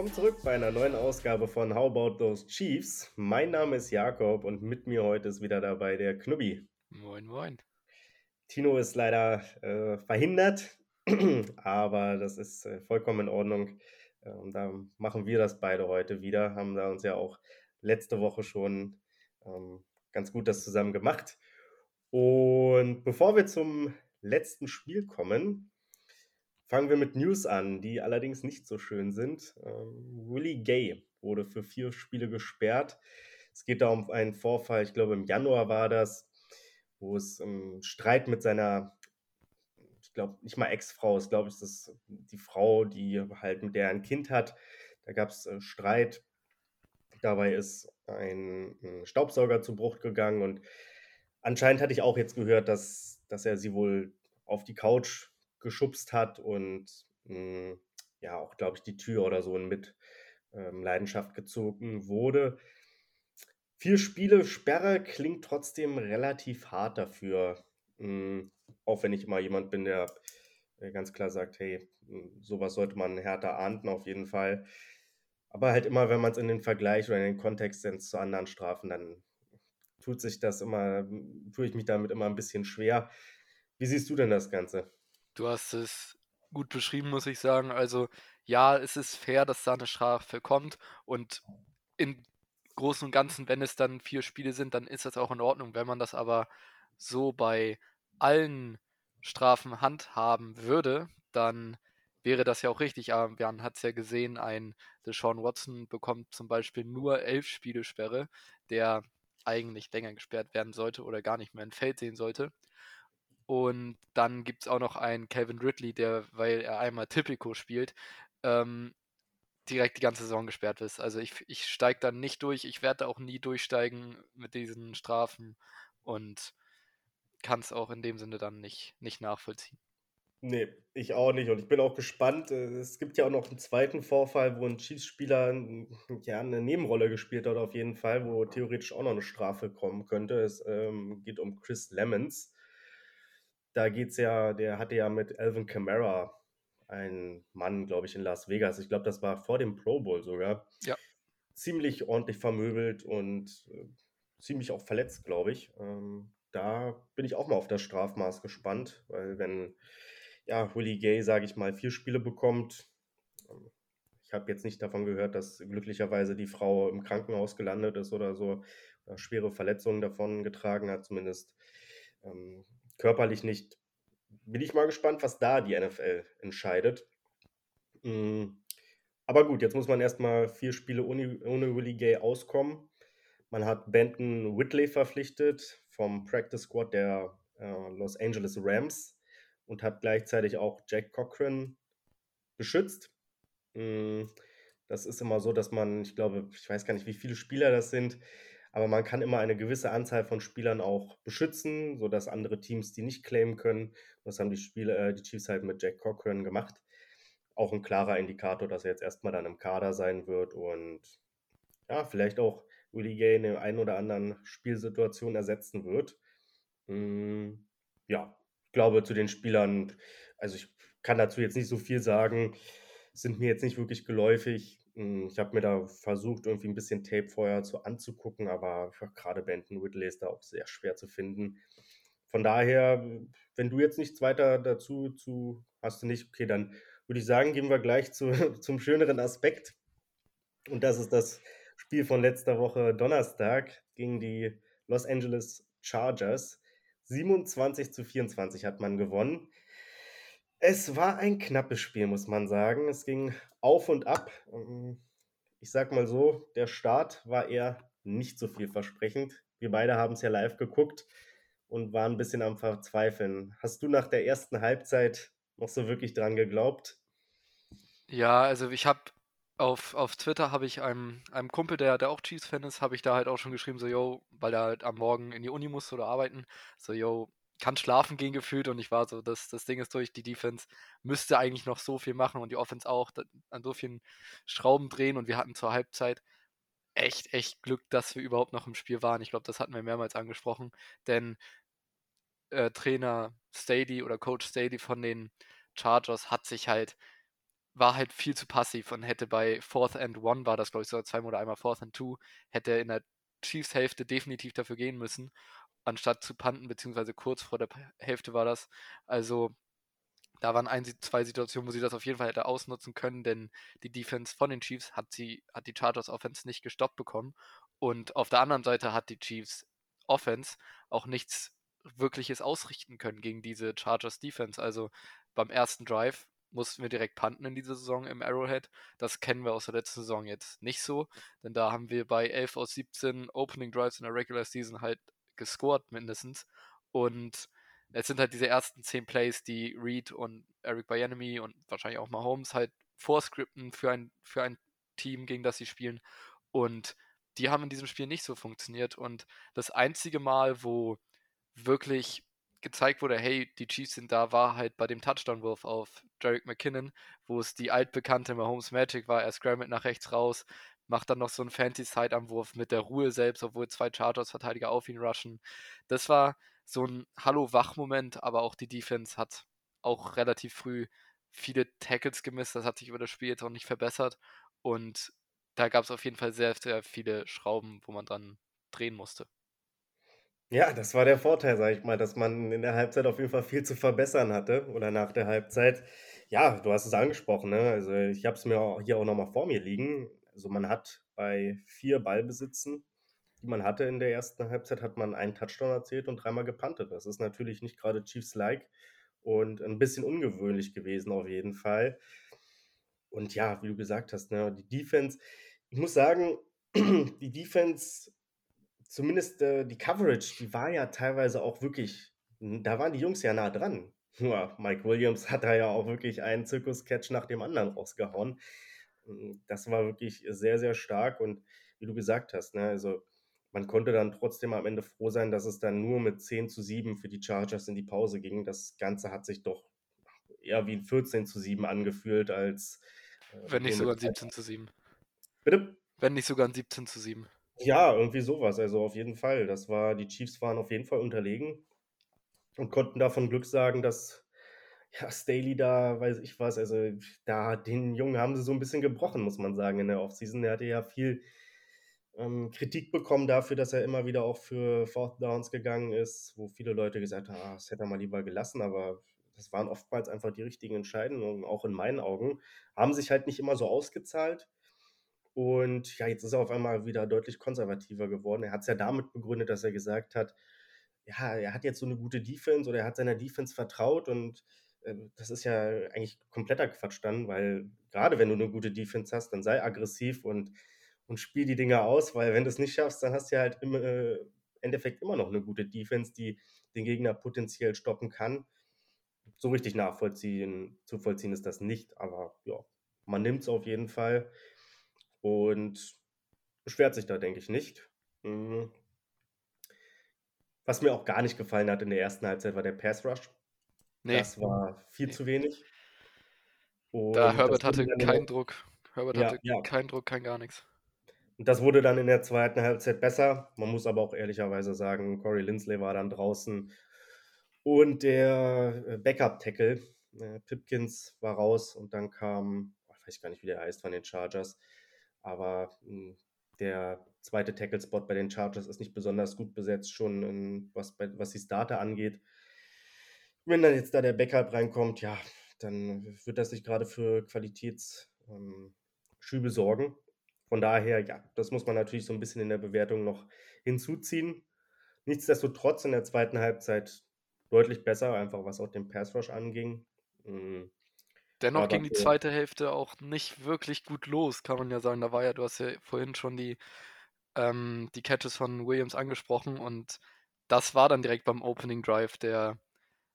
willkommen zurück bei einer neuen Ausgabe von How About Those Chiefs. Mein Name ist Jakob und mit mir heute ist wieder dabei der Knubbi. Moin, moin. Tino ist leider äh, verhindert, aber das ist äh, vollkommen in Ordnung. Ähm, da machen wir das beide heute wieder, haben da uns ja auch letzte Woche schon ähm, ganz gut das zusammen gemacht. Und bevor wir zum letzten Spiel kommen, fangen wir mit News an, die allerdings nicht so schön sind. Ähm, Willie Gay wurde für vier Spiele gesperrt. Es geht da um einen Vorfall, ich glaube im Januar war das, wo es um Streit mit seiner, ich glaube nicht mal Ex-Frau, ist glaube ich das die Frau, die halt mit der er ein Kind hat. Da gab es äh, Streit. Dabei ist ein, ein Staubsauger zu Bruch gegangen und anscheinend hatte ich auch jetzt gehört, dass, dass er sie wohl auf die Couch geschubst hat und mh, hm, ja auch, glaube ich, die Tür oder so mit ähm, Leidenschaft gezogen wurde. Vier Spiele Sperre klingt trotzdem relativ hart dafür. Mh, hm, auch wenn ich immer jemand bin, der äh, ganz klar sagt, hey, hm, sowas sollte man härter ahnden auf jeden Fall. Aber halt immer, wenn man es in den Vergleich oder in den Kontext setzt zu anderen Strafen, dann tut sich das immer, tue ich mich damit immer ein bisschen schwer. Wie siehst du denn das Ganze? Du hast es gut beschrieben, muss ich sagen. Also ja, es ist fair, dass da eine Strafe kommt und im Großen und Ganzen, wenn es dann vier Spiele sind, dann ist das auch in Ordnung. Wenn man das aber so bei allen Strafen handhaben würde, dann wäre das ja auch richtig. Aber man hat es ja gesehen, ein Deshaun Watson bekommt zum Beispiel nur elf Spiele Sperre, der eigentlich länger gesperrt werden sollte oder gar nicht mehr ein Feld sehen sollte. Und dann gibt es auch noch einen Calvin Ridley, der, weil er einmal Typico spielt, ähm, direkt die ganze Saison gesperrt ist. Also ich, ich steige dann nicht durch, ich werde auch nie durchsteigen mit diesen Strafen und kann es auch in dem Sinne dann nicht, nicht nachvollziehen. Nee, ich auch nicht. Und ich bin auch gespannt. Es gibt ja auch noch einen zweiten Vorfall, wo ein Chiefs-Spieler ja, eine Nebenrolle gespielt hat, auf jeden Fall, wo theoretisch auch noch eine Strafe kommen könnte. Es ähm, geht um Chris Lemons da geht es ja, der hatte ja mit Alvin Kamara einen Mann, glaube ich, in Las Vegas. Ich glaube, das war vor dem Pro Bowl sogar. Ja. Ziemlich ordentlich vermöbelt und äh, ziemlich auch verletzt, glaube ich. Ähm, da bin ich auch mal auf das Strafmaß gespannt, weil wenn ja, Willie Gay, sage ich mal, vier Spiele bekommt, ähm, ich habe jetzt nicht davon gehört, dass glücklicherweise die Frau im Krankenhaus gelandet ist oder so, oder schwere Verletzungen davon getragen hat, zumindest. Ähm, körperlich nicht. Bin ich mal gespannt, was da die NFL entscheidet. Hm, aber gut, jetzt muss man erstmal vier Spiele ohne, ohne Willie Gay auskommen. Man hat Benton Whitley verpflichtet vom Practice Squad der äh, Los Angeles Rams und hat gleichzeitig auch Jack Cochran beschützt. Hm, das ist immer so, dass man, ich glaube, ich weiß gar nicht, wie viele Spieler das sind, aber man kann immer eine gewisse Anzahl von Spielern auch beschützen, sodass andere Teams die nicht claimen können. Das haben die, Spiele, äh, die Chiefs halt mit Jack Cochran gemacht. Auch ein klarer Indikator, dass er jetzt erstmal dann im Kader sein wird und ja, vielleicht auch Willie Gay in der einen oder anderen Spielsituation ersetzen wird. Hm, ja, ich glaube, zu den Spielern, also ich kann dazu jetzt nicht so viel sagen, sind mir jetzt nicht wirklich geläufig. Hm, ich habe mir da versucht, irgendwie ein bisschen Tape vorher zu anzugucken, aber gerade Benton Whitley ist da auch sehr schwer zu finden. Von daher, wenn du jetzt nichts weiter dazu zu hast du nicht, okay, dann würde ich sagen, gehen wir gleich zu, zum schöneren Aspekt. Und das ist das Spiel von letzter Woche Donnerstag gegen die Los Angeles Chargers. 27 zu 24 hat man gewonnen. Es war ein knappes Spiel, muss man sagen. Es ging auf und ab. Ähm, ich sag mal so, der Start war eher nicht so vielversprechend. Wir beide haben es ja live geguckt und waren ein bisschen am Verzweifeln. Hast du nach der ersten Halbzeit noch so wirklich dran geglaubt? Ja, also ich habe auf, auf Twitter habe ich einem, einem Kumpel, der, der auch Chiefs-Fan ist, habe ich da halt auch schon geschrieben, so, yo, weil er halt am Morgen in die Uni musste oder arbeiten, so, yo, kann schlafen gehen gefühlt und ich war so, das, das Ding ist durch, die Defense müsste eigentlich noch so viel machen und die Offense auch an so vielen Schrauben drehen und wir hatten zur Halbzeit echt, echt Glück, dass wir überhaupt noch im Spiel waren. Ich glaube, das hatten wir mehrmals angesprochen, denn äh, Trainer Staley oder Coach Staley von den Chargers hat sich halt war halt viel zu passiv und hätte bei Fourth and One, war das glaube ich so zweimal oder einmal Fourth and Two, hätte in der Chiefs-Hälfte definitiv dafür gehen müssen, anstatt zu panten, beziehungsweise kurz vor der Hälfte war das. Also da waren ein, zwei Situationen, wo sie das auf jeden Fall hätte ausnutzen können, denn die Defense von den Chiefs hat sie, hat die Chargers Offense nicht gestoppt bekommen. Und auf der anderen Seite hat die Chiefs Offense auch nichts wirkliches ausrichten können gegen diese Chargers Defense. Also beim ersten Drive mussten wir direkt panten in dieser Saison im Arrowhead. Das kennen wir aus der letzten Saison jetzt nicht so, denn da haben wir bei 11 aus 17 Opening Drives in der Regular Season halt gescored mindestens. Und es sind halt diese ersten 10 Plays, die Reed und Eric Bienemy und wahrscheinlich auch Mahomes halt vorscripten für ein, für ein Team, gegen das sie spielen. Und die haben in diesem Spiel nicht so funktioniert. Und das einzige Mal, wo wirklich gezeigt wurde, hey, die Chiefs sind da, war halt bei dem Touchdown-Wurf auf Jarek McKinnon, wo es die altbekannte Mahomes Magic war. Er scrambled nach rechts raus, macht dann noch so einen fancy Side-Anwurf mit der Ruhe selbst, obwohl zwei Chargers-Verteidiger auf ihn rushen. Das war so ein Hallo-Wach-Moment, aber auch die Defense hat auch relativ früh viele Tackles gemisst. Das hat sich über das Spiel jetzt auch nicht verbessert. Und da gab es auf jeden Fall sehr, sehr viele Schrauben, wo man dran drehen musste. Ja, das war der Vorteil, sage ich mal, dass man in der Halbzeit auf jeden Fall viel zu verbessern hatte oder nach der Halbzeit. Ja, du hast es angesprochen, ne? Also ich habe es mir hier auch nochmal vor mir liegen. Also man hat bei vier Ballbesitzen, die man hatte in der ersten Halbzeit, hat man einen Touchdown erzählt und dreimal gepantet. Das ist natürlich nicht gerade Chiefs-like und ein bisschen ungewöhnlich gewesen auf jeden Fall. Und ja, wie du gesagt hast, ne, die Defense, ich muss sagen, die Defense zumindest äh, die Coverage, die war ja teilweise auch wirklich, da waren die Jungs ja nah dran. Nur Mike Williams hat da ja auch wirklich einen Zirkus-Catch nach dem anderen rausgehauen. Das war wirklich sehr, sehr stark und wie du gesagt hast, ne, also man konnte dann trotzdem am Ende froh sein, dass es dann nur mit 10 zu 7 für die Chargers in die Pause ging. Das Ganze hat sich doch eher wie ein 14 zu 7 angefühlt, als. Äh, Wenn nicht sogar 17 zu 7. Bitte? Wenn nicht sogar ein 17 zu 7. Ja, irgendwie sowas. Also auf jeden Fall. Das war, die Chiefs waren auf jeden Fall unterlegen und konnten davon Glück sagen, dass ja, Staley da, weiß ich was, also da den Jungen haben sie so ein bisschen gebrochen, muss man sagen, in der Offseason. Der hatte ja viel ähm, Kritik bekommen dafür, dass er immer wieder auch für Fourth Downs gegangen ist, wo viele Leute gesagt haben, ah, das hätte er mal lieber gelassen, aber das waren oftmals einfach die richtigen Entscheidungen, auch in meinen Augen. Haben sich halt nicht immer so ausgezahlt. Und ja, jetzt ist er auf einmal wieder deutlich konservativer geworden. Er hat es ja damit begründet, dass er gesagt hat, ja, er hat jetzt so eine gute Defense oder er hat seiner Defense vertraut und das ist ja eigentlich kompletter Quatsch dann, weil gerade wenn du eine gute Defense hast, dann sei aggressiv und, und spiel die Dinge aus, weil wenn du es nicht schaffst, dann hast du ja halt im äh, Endeffekt immer noch eine gute Defense, die den Gegner potenziell stoppen kann. So richtig nachvollziehen, zu vollziehen ist das nicht, aber ja, man nimmt es auf jeden Fall und beschwert sich da, denke ich, nicht. Mhm. Was mir auch gar nicht gefallen hat in der ersten Halbzeit, war der Pass Rush. Nee. Das war viel nee. zu wenig. Und da Herbert hatte keinen Druck. Herbert ja, hatte ja. keinen Druck, kein gar nichts. Und das wurde dann in der zweiten Halbzeit besser. Man muss aber auch ehrlicherweise sagen, Corey Lindsley war dann draußen. Und der äh, Backup-Tackle, äh, Pipkins, war raus. Und dann kam, ich weiß gar nicht, wie der heißt von den Chargers, aber hm, der zweite Tackle-Spot bei den Chargers ist nicht besonders gut besetzt, schon in, was, bei, was die Starter angeht. Wenn dann jetzt da der Backup reinkommt, ja, dann wird das nicht gerade für Qualitätsschübe ähm, sorgen. Von daher, ja, das muss man natürlich so ein bisschen in der Bewertung noch hinzuziehen. Nichtsdestotrotz in der zweiten Halbzeit deutlich besser, einfach was auch den Pass Rush anging. Hm, Dennoch ging die zweite Hälfte auch nicht wirklich gut los, kann man ja sagen. Da war ja, du hast ja vorhin schon die, ähm, die Catches von Williams angesprochen und das war dann direkt beim Opening Drive der,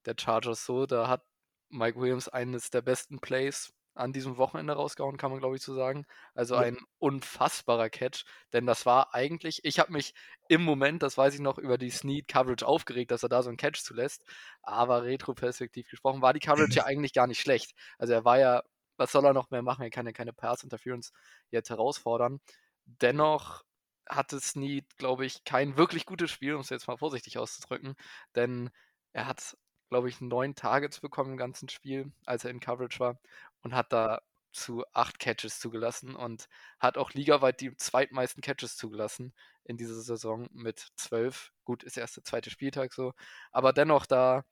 der Chargers so. Da hat Mike Williams eines der besten Plays an diesem Wochenende rausgehauen, kann man glaube ich so sagen. Also ja. ein unfassbarer Catch, denn das war eigentlich, ich habe mich im Moment, das weiß ich noch, über die Snead Coverage aufgeregt, dass er da so einen Catch zulässt, aber retroperspektiv gesprochen war die Coverage ja eigentlich gar nicht schlecht. Also er war ja, was soll er noch mehr machen? Er kann ja keine Pass Interference jetzt herausfordern. Dennoch hatte Snead, glaube ich, kein wirklich gutes Spiel, um es jetzt mal vorsichtig auszudrücken, denn er hat glaube ich, neun Targets bekommen im ganzen Spiel, als er in Coverage war und hat da zu acht Catches zugelassen und hat auch ligaweit die zweitmeisten Catches zugelassen in dieser Saison mit zwölf. Gut, ist erst der zweite Spieltag so. Aber dennoch, da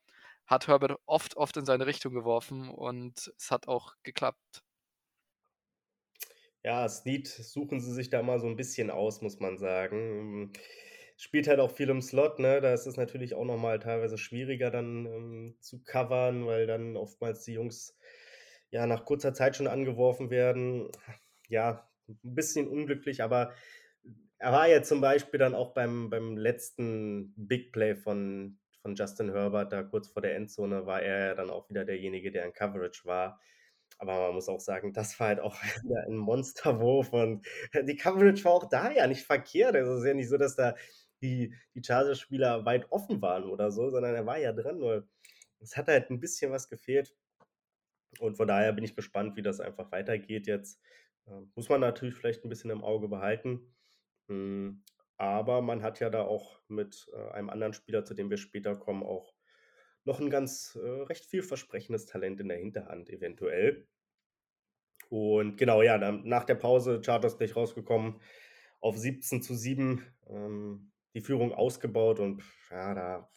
hat Herbert oft, oft in seine Richtung geworfen und es hat auch geklappt. Ja, Snead suchen sie sich da mal so ein bisschen aus, muss man sagen. Spielt halt auch viel im Slot, ne? Da ist es natürlich auch nochmal teilweise schwieriger dann ähm, zu covern, weil dann oftmals die Jungs ja nach kurzer Zeit schon angeworfen werden. Ja, ein bisschen unglücklich, aber er war ja zum Beispiel dann auch beim, beim letzten Big Play von, von Justin Herbert, da kurz vor der Endzone, war er ja dann auch wieder derjenige, der in Coverage war. Aber man muss auch sagen, das war halt auch wieder ein Monsterwurf und die Coverage war auch da ja nicht verkehrt. Also es ist ja nicht so, dass da die, die Chargers-Spieler weit offen waren oder so, sondern er war ja dran. Nur es hat halt ein bisschen was gefehlt. Und von daher bin ich gespannt, wie das einfach weitergeht jetzt. Ähm, muss man natürlich vielleicht ein bisschen im Auge behalten. Hm, aber man hat ja da auch mit äh, einem anderen Spieler, zu dem wir später kommen, auch noch ein ganz äh, recht vielversprechendes Talent in der Hinterhand, eventuell. Und genau, ja, nach der Pause Chargers gleich rausgekommen auf 17 zu 7, ähm, die Führung ausgebaut und ja, da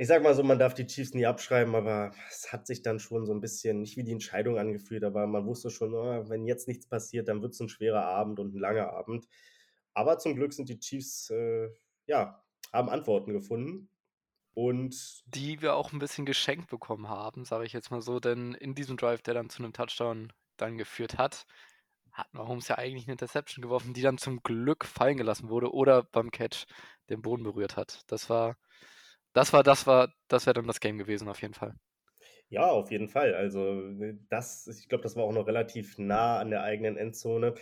ich sag mal so, man darf die Chiefs nie abschreiben, aber es hat sich dann schon so ein bisschen nicht wie die Entscheidung angefühlt, aber man wusste schon, oh, wenn jetzt nichts passiert, dann wird es ein schwerer Abend und ein langer Abend. Aber zum Glück sind die Chiefs, äh, ja, haben Antworten gefunden. Und die wir auch ein bisschen geschenkt bekommen haben, sage ich jetzt mal so, denn in diesem Drive, der dann zu einem Touchdown dann geführt hat, hat Mahomes ja eigentlich eine Interception geworfen, die dann zum Glück fallen gelassen wurde oder beim Catch den Boden berührt hat. Das war das war das war das wäre dann das Game gewesen auf jeden Fall. Ja, auf jeden Fall. Also, ne, das ich glaube, das war auch noch relativ nah an der eigenen Endzone.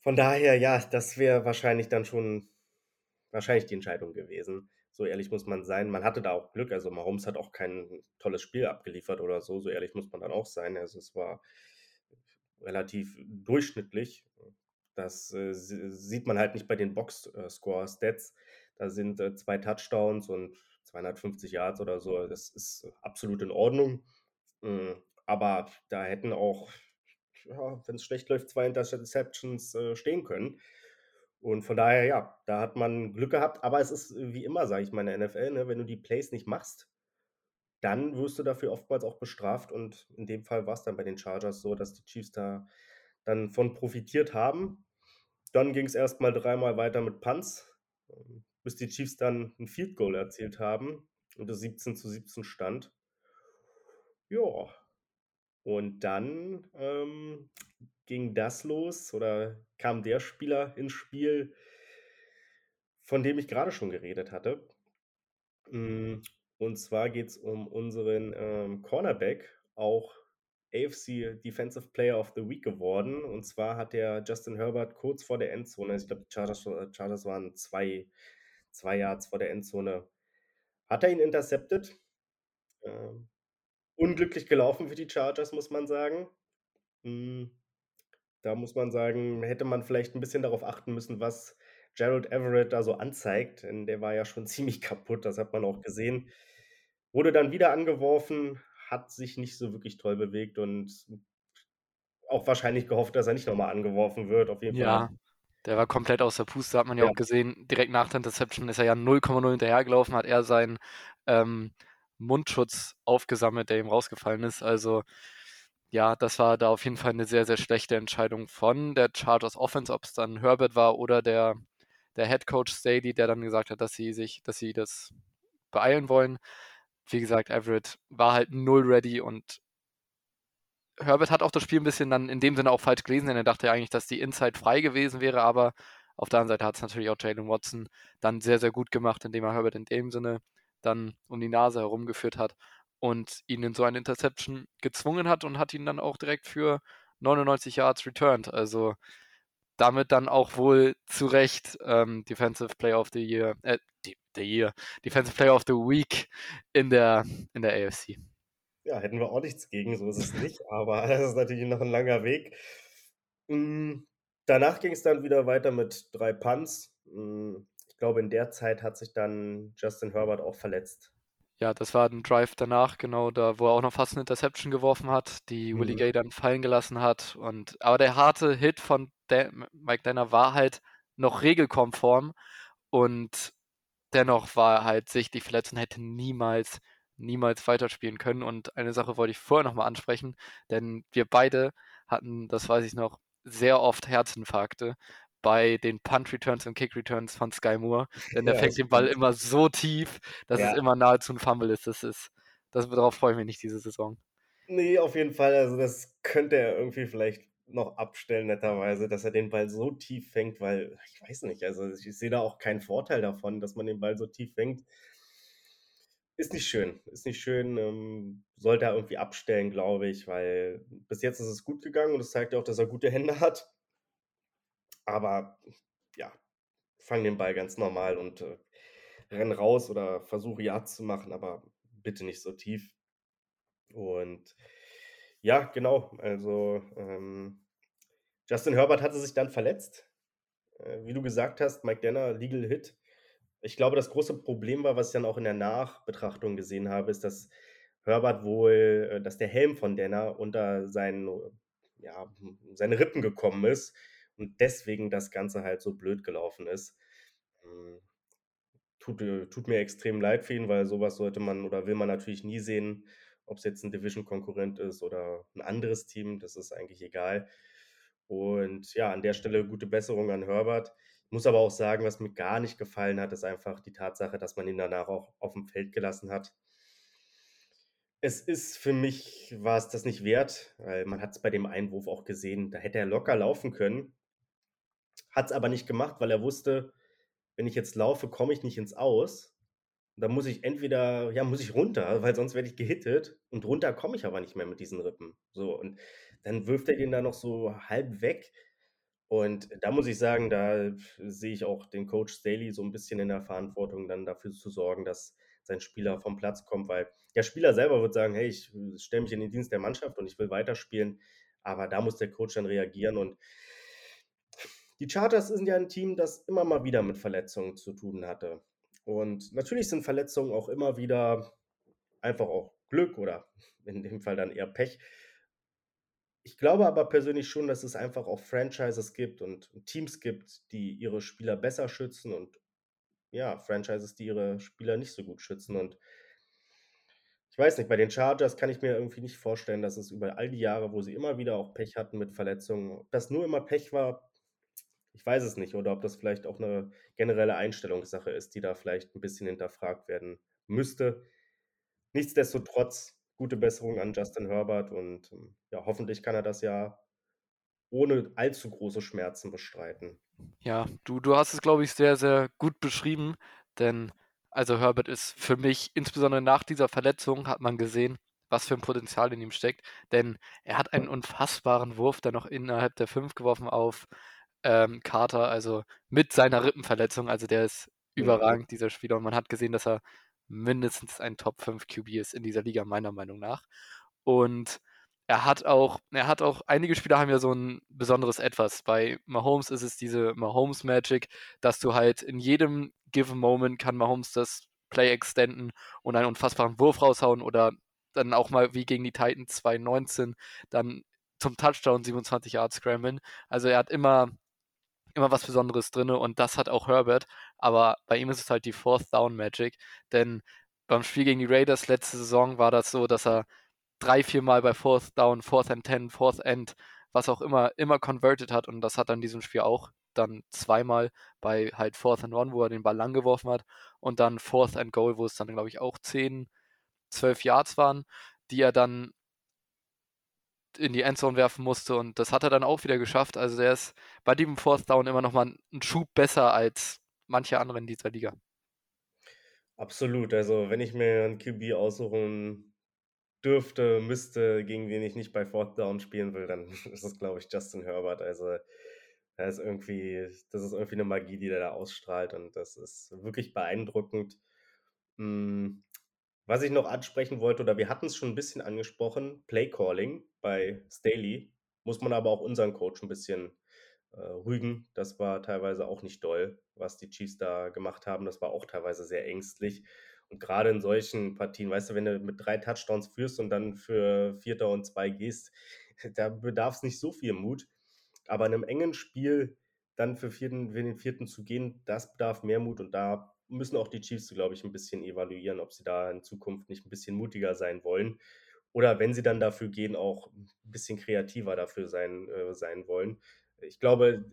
Von daher, ja, das wäre wahrscheinlich dann schon wahrscheinlich die Entscheidung gewesen. So ehrlich muss man sein. Man hatte da auch Glück. Also Mahomes hat auch kein tolles Spiel abgeliefert oder so. So ehrlich muss man dann auch sein. Also es war relativ durchschnittlich. Das äh, sieht man halt nicht bei den Box-Score-Stats. Da sind äh, zwei Touchdowns und 250 Yards oder so. Das ist absolut in Ordnung. Mhm. Aber da hätten auch, ja, wenn es schlecht läuft, zwei Interceptions äh, stehen können. Und von daher, ja, da hat man Glück gehabt. Aber es ist wie immer, sage ich mal, in der NFL, ne, wenn du die Plays nicht machst, dann wirst du dafür oftmals auch bestraft. Und in dem Fall war es dann bei den Chargers so, dass die Chiefs da dann von profitiert haben. Dann ging es erstmal dreimal weiter mit Punts, ähm, bis die Chiefs dann ein Field Goal erzielt haben und es 17 zu 17 stand. Ja, und dann ähm, ging das los oder kam der Spieler ins Spiel, von dem ich gerade schon geredet hatte. Und zwar geht es um unseren ähm, Cornerback, auch AFC Defensive Player of the Week geworden. Und zwar hat der Justin Herbert kurz vor der Endzone, ich glaube, die Chargers, Chargers waren zwei, zwei Yards vor der Endzone, hat er ihn intercepted. Ähm, unglücklich gelaufen für die Chargers, muss man sagen. Mm, da muss man sagen, hätte man vielleicht ein bisschen darauf achten müssen, was Gerald Everett da so anzeigt, denn der war ja schon ziemlich kaputt, das hat man auch gesehen. Wurde dann wieder angeworfen, hat sich nicht so wirklich toll bewegt und auch wahrscheinlich gehofft, dass er nicht nochmal angeworfen wird. Auf jeden ja, Fall. der war komplett aus der Puste, hat man ja, ja, auch gesehen. Direkt nach der Interception ist er ja 0,0 hinterhergelaufen, hat er seinen ähm, Mundschutz aufgesammelt, der ihm rausgefallen ist. Also ja, das war da auf jeden Fall eine sehr, sehr schlechte Entscheidung von der Chargers Offense, ob es dann Herbert war oder der, der Head Coach Staley, der dann gesagt hat, dass sie sich, dass sie das beeilen wollen. Wie gesagt, Everett war halt null ready und Herbert hat auch das Spiel ein bisschen dann in dem Sinne auch falsch gelesen, denn er dachte eigentlich, dass die Inside frei gewesen wäre, aber auf der anderen Seite hat es natürlich auch Jalen Watson dann sehr, sehr gut gemacht, indem er Herbert in dem Sinne dann um die Nase herumgeführt hat und ihn in so eine Interception gezwungen hat und hat ihn dann auch direkt für 99 Yards returned. Also damit dann auch wohl zu Recht ähm, Defensive Player of the Year, äh, the Year, Defensive Player of the Week in der, in der AFC. Ja, hätten wir auch nichts gegen, so ist es nicht, aber das ist natürlich noch ein langer Weg. Hm, danach ging es dann wieder weiter mit drei Punts. Hm, ich glaube, in der Zeit hat sich dann Justin Herbert auch verletzt. Ja, das war ein Drive danach, genau, da wo er auch noch fast 'ne Interception geworfen hat, die Willie Mhm. Gay dann fallen gelassen hat und aber der harte Hit von Da Mike Danna war halt noch regelkonform und dennoch war er halt sichtlich verletzt und hätte niemals niemals weiterspielen können. Und eine Sache wollte ich vorher noch mal ansprechen, denn wir beide hatten, das weiß ich noch, sehr oft Herzinfarkte bei den Punt Returns und Kick Returns von Sky Moore, denn der Ja, fängt den Ball immer so tief, dass es Ja. immer nahezu 'n Fumble ist. Das ist das darauf freue ich mich nicht diese Saison. Ne, auf jeden Fall. Also, das könnte er irgendwie vielleicht noch abstellen netterweise, dass er den Ball so tief fängt, weil ich weiß nicht, also, ich sehe da auch keinen Vorteil davon, dass man den Ball so tief fängt. Ist nicht schön. Ist nicht schön, ähm, sollte er irgendwie abstellen, glaube ich, weil bis jetzt ist es gut gegangen und es zeigt ja auch, dass er gute Hände hat. Aber ja, fang den Ball ganz normal und, äh, renn raus oder versuche Yards zu machen, aber bitte nicht so tief. Und ja, genau, also, ähm, Justin Herbert hatte sich dann verletzt. Äh, wie du gesagt hast, Mike Danna, Legal Hit. Ich glaube, das große Problem war, was ich dann auch in der Nachbetrachtung gesehen habe, ist, dass Herbert wohl äh, dass der Helm von Danna unter seinen ja, seine Rippen gekommen ist und deswegen das Ganze halt so blöd gelaufen ist. Hm, tut, äh tut mir extrem leid für ihn, weil so was sollte man oder will man natürlich nie sehen, ob's jetzt 'n Division-Konkurrent ist oder 'n anderes Team, das ist eigentlich egal. Und ja, an der Stelle gute Besserung an Herbert. Muss aber auch sagen, was mir gar nicht gefallen hat, ist einfach die Tatsache, dass man ihn danach auch aufm Feld gelassen hat. Es ist für mich war's das nicht wert, weil man hat's bei dem Einwurf auch gesehen, da hätte er locker laufen können. Hat's aber nicht gemacht, weil er wusste: „Wenn ich jetzt laufe, komme ich nicht ins Aus. Dann muss ich entweder ja, muss ich runter, weil sonst werde ich gehittet und runter komme ich aber nicht mehr mit diesen Rippen.“ So, und dann wirft er den da noch so halb weg. Und da muss ich sagen, da sehe ich auch den Coach Staley so 'n bisschen in der Verantwortung, dann dafür zu sorgen, dass sein Spieler vom Platz kommt, weil der Spieler selber wird sagen: „Hey, ich, äh, stelle mich in den Dienst der Mannschaft und ich will weiterspielen.“ Aber da muss der Coach dann reagieren und die Chargers sind ja 'n Team, das immer mal wieder mit Verletzungen zu tun hatte. Und natürlich sind Verletzungen auch immer wieder einfach auch Glück oder in dem Fall dann eher Pech. Ich glaube aber persönlich schon, dass es einfach auch Franchises gibt und Teams gibt, die ihre Spieler besser schützen und, ja, Franchises, die ihre Spieler nicht so gut schützen und ich weiß nicht, bei den Chargers kann ich mir irgendwie nicht vorstellen, dass es über all die Jahre, wo sie immer wieder auch Pech hatten mit Verletzungen ob das nur immer Pech war, ich weiß es nicht, oder ob das vielleicht auch 'ne generelle Einstellungssache ist, die da vielleicht 'n bisschen hinterfragt werden müsste. Nichtsdestotrotz gute Besserung an Justin Herbert und, hm, ja, hoffentlich kann er das Jahr ohne allzu große Schmerzen bestreiten. Ja, du du hast es, glaube ich, sehr, sehr gut beschrieben, denn also, Herbert ist für mich insbesondere nach dieser Verletzung hat man gesehen, was für 'n Potenzial in ihm steckt, denn er hat einen unfassbaren Wurf dann noch innerhalb der 5 geworfen auf, ähm, Carter, also, mit seiner Rippenverletzung. Also, der ist Mhm. überragend, dieser Spieler, und man hat gesehen, dass er mindestens ein Top 5 QB ist in dieser Liga, meiner Meinung nach. Und er hat auch er hat auch einige Spieler haben ja so 'n besonderes Etwas. Bei Mahomes ist es diese Mahomes Magic, dass du halt in jedem given moment kann Mahomes das Play extenden und einen unfassbaren Wurf raushauen oder dann auch mal wie gegen die Titans 2019 dann zum Touchdown 27 Yards scramblen. Also, er hat immer immer was Besonderes drinne und das hat auch Herbert, aber bei ihm ist es halt die Fourth Down Magic, denn beim Spiel gegen die Raiders letzte Saison war das so, dass er 3, viermal bei Fourth Down, Fourth and 10, Fourth End, was auch immer, immer converted hat und das hat er in diesem Spiel auch dann zweimal bei halt Fourth and One, wo er den Ball lang geworfen hat und dann Fourth and Goal, wo es dann, glaube ich, auch 10, 12 Yards waren, die er dann in die Endzone werfen musste und das hat er dann auch wieder geschafft. Also, der ist bei dem Fourth Down immer noch mal 'n 'n Schub besser als manche andere in dieser Liga. Absolut. Also, wenn ich mir 'n QB aussuchen dürfte, müsste, gegen wen ich nicht bei Fourth Down spielen will, dann ist es, glaube ich, Justin Herbert. Also, er ist irgendwie das ist irgendwie 'ne Magie, die der da ausstrahlt und das ist wirklich beeindruckend. Was ich noch ansprechen wollte oder wir hatten's schon 'n bisschen angesprochen, Play Calling bei Staley. Muss man aber auch unseren Coach 'n bisschen, äh, rügen. Das war teilweise auch nicht doll, was die Chiefs da gemacht haben. Das war auch teilweise sehr ängstlich Und gerade in solchen Partien, weißt du, wenn du mit drei Touchdowns führst und dann für Vierter und zwei gehst, da bedarf es nicht so viel Mut. Aber in einem engen Spiel dann für, vierten, für den vierten zu gehen, das bedarf mehr Mut und da müssen auch die Chiefs, glaube ich, ein bisschen evaluieren, ob sie da in Zukunft nicht ein bisschen mutiger sein wollen. Oder wenn sie dann dafür gehen, auch ein bisschen kreativer dafür sein, äh, sein wollen. Ich glaube,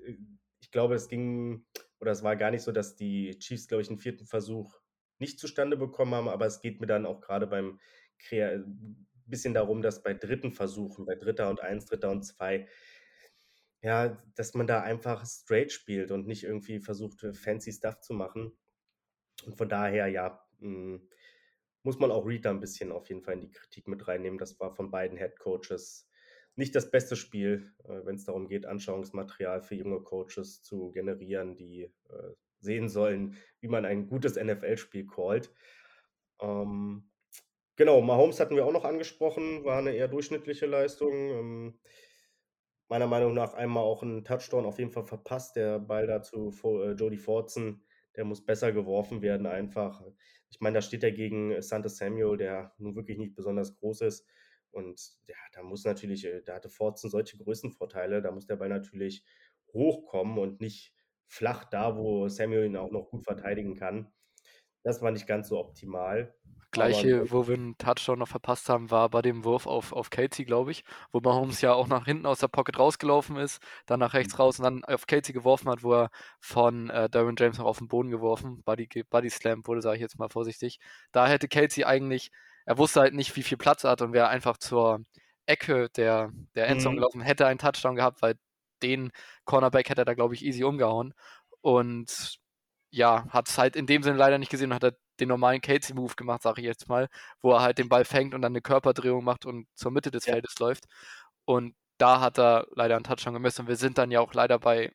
ich glaube, es ging, oder es war gar nicht so, dass die Chiefs, glaube ich, einen vierten Versuch nicht zustande bekommen haben, aber es geht mir dann auch gerade beim Krea bisschen darum, dass bei dritten Versuchen, bei Dritter und Eins, Dritter und Zwei, ja, dass man da einfach straight spielt und nicht irgendwie versucht, fancy Stuff zu machen. Und von daher, ja, hm, muss man auch da ein bisschen auf jeden Fall in die Kritik mit reinnehmen. Das war von beiden Head Coaches nicht das beste Spiel, äh, wenn es darum geht, Anschauungsmaterial für junge Coaches zu generieren, die äh, sehen sollen, wie man ein gutes NFL-Spiel callt. Ähm, genau, Mahomes hatten wir auch noch angesprochen, war eine eher durchschnittliche Leistung. Ähm, meiner Meinung nach einmal auch einen Touchdown auf jeden Fall verpasst. Der Ball dazu äh, Jody Fortson, der muss besser geworfen werden einfach. Ich meine, da steht er gegen Santa Samuel, der nun wirklich nicht besonders groß ist. Und ja, da muss natürlich, äh, da hatte Forzen solche Größenvorteile, da muss der Ball natürlich hochkommen und nicht flach da, wo Samuel ihn auch noch gut verteidigen kann. Das war nicht ganz so optimal. Gleiche, wo wir einen Touchdown noch verpasst haben, war bei dem Wurf auf, auf Casey, glaube ich, wo Mahomes ja auch nach hinten aus der Pocket rausgelaufen ist, dann nach rechts mhm. raus und dann auf Casey geworfen hat, wo er von äh, Darren James noch auf den Boden geworfen, Body, Body Slam wurde, sage ich jetzt mal vorsichtig. Da hätte Casey eigentlich er wusste halt nicht, wie viel Platz er hat und wäre einfach zur Ecke der, der Endzone mhm. gelaufen, hätte einen Touchdown gehabt, weil den Cornerback hätte er da, glaube ich, easy umgehauen. Und ja, hat es halt in dem Sinne leider nicht gesehen und hat er den normalen Casey-Move gemacht, sage ich jetzt mal, wo er halt den Ball fängt und dann eine Körperdrehung macht und zur Mitte des ja. Feldes läuft. Und da hat er leider einen Touchdown gemessen. Und wir sind dann ja auch leider bei